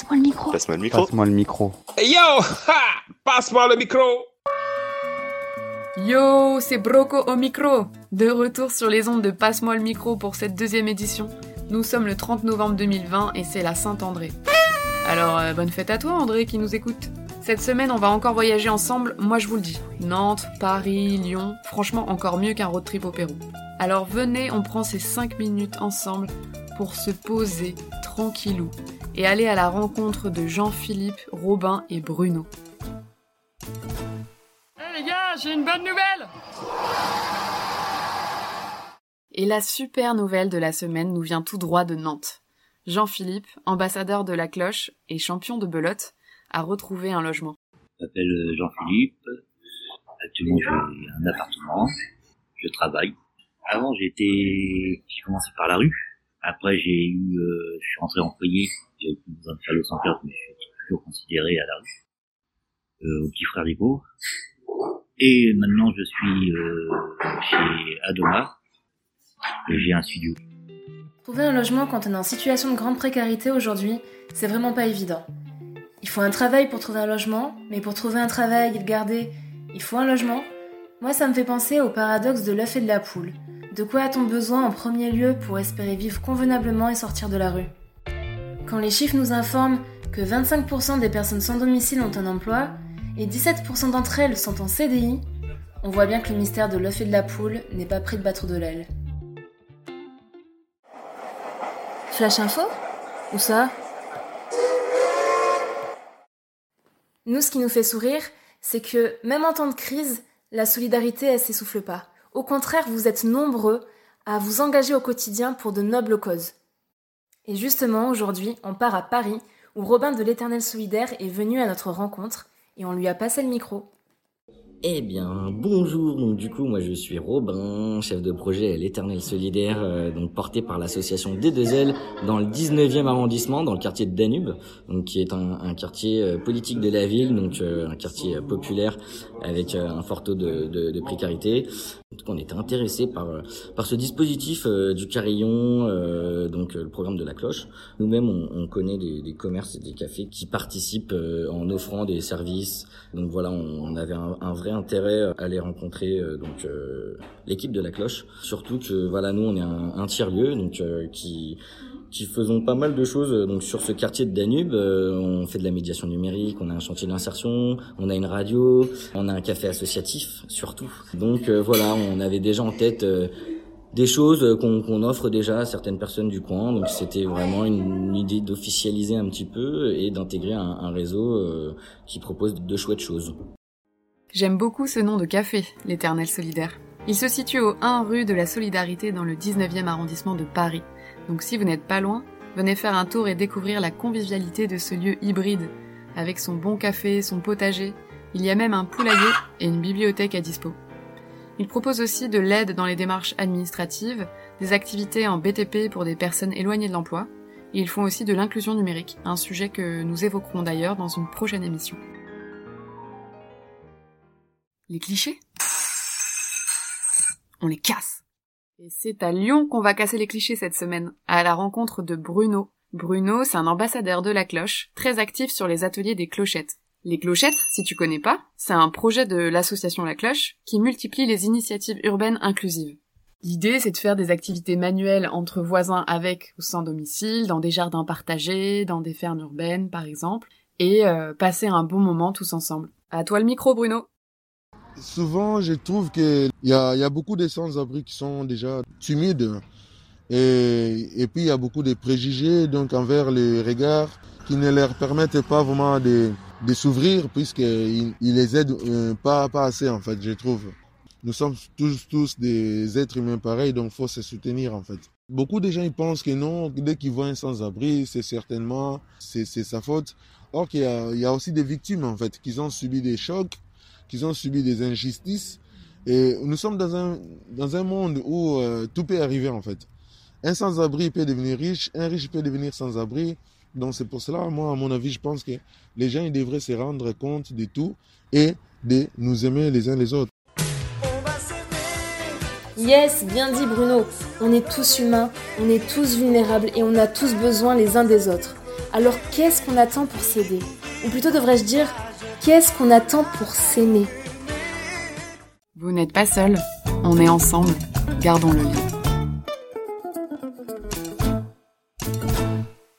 Passe-moi le micro. Passe-moi le micro. Passe-moi le micro. Hey yo ha Passe-moi le micro Yo, c'est Broco au micro. De retour sur les ondes de Passe-moi le micro pour cette deuxième édition. Nous sommes le 30 novembre 2020 et c'est la Saint-André. Alors, euh, bonne fête à toi André qui nous écoute. Cette semaine, on va encore voyager ensemble, moi je vous le dis. Nantes, Paris, Lyon, franchement encore mieux qu'un road trip au Pérou. Alors venez, on prend ces 5 minutes ensemble pour se poser tranquillou et aller à la rencontre de Jean-Philippe, Robin et Bruno. Hey les gars, j'ai une bonne nouvelle Et la super nouvelle de la semaine nous vient tout droit de Nantes. Jean-Philippe, ambassadeur de la cloche et champion de belote, a retrouvé un logement. Je m'appelle Jean-Philippe. Actuellement, j'ai un appartement. Je travaille. Avant, j'étais, j'ai commencé par la rue. Après, j'ai eu, euh, je suis rentré employé. J'avais faire le 115, mais je suis toujours considéré à la rue. Euh, au petit frère. Et maintenant, je suis euh, chez Adoma. Et j'ai un studio. Trouver un logement quand on est en situation de grande précarité aujourd'hui, c'est vraiment pas évident. Il faut un travail pour trouver un logement, mais pour trouver un travail et le garder, il faut un logement. Moi, ça me fait penser au paradoxe de l'œuf et de la poule. De quoi a-t-on besoin en premier lieu pour espérer vivre convenablement et sortir de la rue? Quand les chiffres nous informent que 25% des personnes sans domicile ont un emploi et 17% d'entre elles sont en CDI, on voit bien que le mystère de l'œuf et de la poule n'est pas près de battre de l'aile. Flash info Où ça Nous, ce qui nous fait sourire, c'est que même en temps de crise, la solidarité, elle s'essouffle pas. Au contraire, vous êtes nombreux à vous engager au quotidien pour de nobles causes. Et justement, aujourd'hui, on part à Paris, où Robin de l'Éternel Solidaire est venu à notre rencontre, et on lui a passé le micro. Eh bien, bonjour. Donc du coup, moi je suis Robin, chef de projet à l'Éternel Solidaire, euh, donc porté par l'association D2L dans le 19e arrondissement, dans le quartier de Danube, qui est un, quartier euh, politique de la ville, donc euh, un quartier populaire avec un fort taux de précarité. Donc on était intéressé par par ce dispositif euh, du carillon, euh, donc le programme de la cloche. Nous-mêmes, on, on connaît des, des, commerces et des cafés qui participent en offrant des services. Donc voilà, on, on avait un, un vrai intérêt à les rencontrer euh, donc euh, l'équipe de la cloche surtout que voilà nous on est un, un tiers lieu donc euh, qui qui faisons pas mal de choses donc sur ce quartier de Danube on fait de la médiation numérique on a un chantier d'insertion on a une radio on a un café associatif surtout donc voilà on avait déjà en tête des choses qu'on offre déjà à certaines personnes du coin. Donc c'était vraiment une, idée d'officialiser un petit peu et d'intégrer un, un, réseau euh, qui propose de chouettes choses. J'aime beaucoup ce nom de café, l'Éternel Solidaire. Il se situe au 1 rue de la Solidarité dans le 19e arrondissement de Paris. Donc si vous n'êtes pas loin, venez faire un tour et découvrir la convivialité de ce lieu hybride, avec son bon café, son potager. Il y a même un poulailler et une bibliothèque à dispo. Il propose aussi de l'aide dans les démarches administratives, des activités en BTP pour des personnes éloignées de l'emploi, et ils font aussi de l'inclusion numérique, un sujet que nous évoquerons d'ailleurs dans une prochaine émission. Les clichés? On les casse Et c'est à Lyon qu'on va casser les clichés cette semaine, à la rencontre de Bruno. Bruno, c'est un ambassadeur de la cloche, très actif sur les ateliers des clochettes. Les clochettes, si tu connais pas, c'est un projet de l'association La Cloche qui multiplie les initiatives urbaines inclusives. L'idée, c'est de faire des activités manuelles entre voisins avec ou sans domicile, dans des jardins partagés, dans des fermes urbaines, par exemple, et euh, passer un bon moment tous ensemble. À toi le micro, Bruno. Souvent, je trouve qu'il y a, y a beaucoup de sans-abri qui sont déjà timides. Et, puis, il y a beaucoup de préjugés donc envers les regards qui ne leur permettent pas vraiment de, s'ouvrir puisqu'ils il les aident euh, pas, assez, en fait, je trouve. Nous sommes tous, tous des êtres humains pareils, donc il faut se soutenir, en fait. Beaucoup de gens ils pensent que non, dès qu'ils voient un sans-abri, c'est certainement c'est sa faute. Or, y, a, il y a aussi des victimes, en fait, qui ont subi des chocs, qui ont subi des injustices. Et nous sommes dans un, dans un monde où euh, tout peut arriver, en fait. Un sans-abri peut devenir riche, un riche peut devenir sans-abri. Donc c'est pour cela, moi, à mon avis, je pense que les gens ils devraient se rendre compte de tout et de nous aimer les uns les autres. Yes, bien dit Bruno. On est tous humains, on est tous vulnérables et on a tous besoin les uns des autres. Alors qu'est-ce qu'on attend pour s'aider? Ou plutôt devrais-je dire, qu'est-ce qu'on attend pour s'aimer. Vous n'êtes pas seul, on est ensemble, gardons le lien.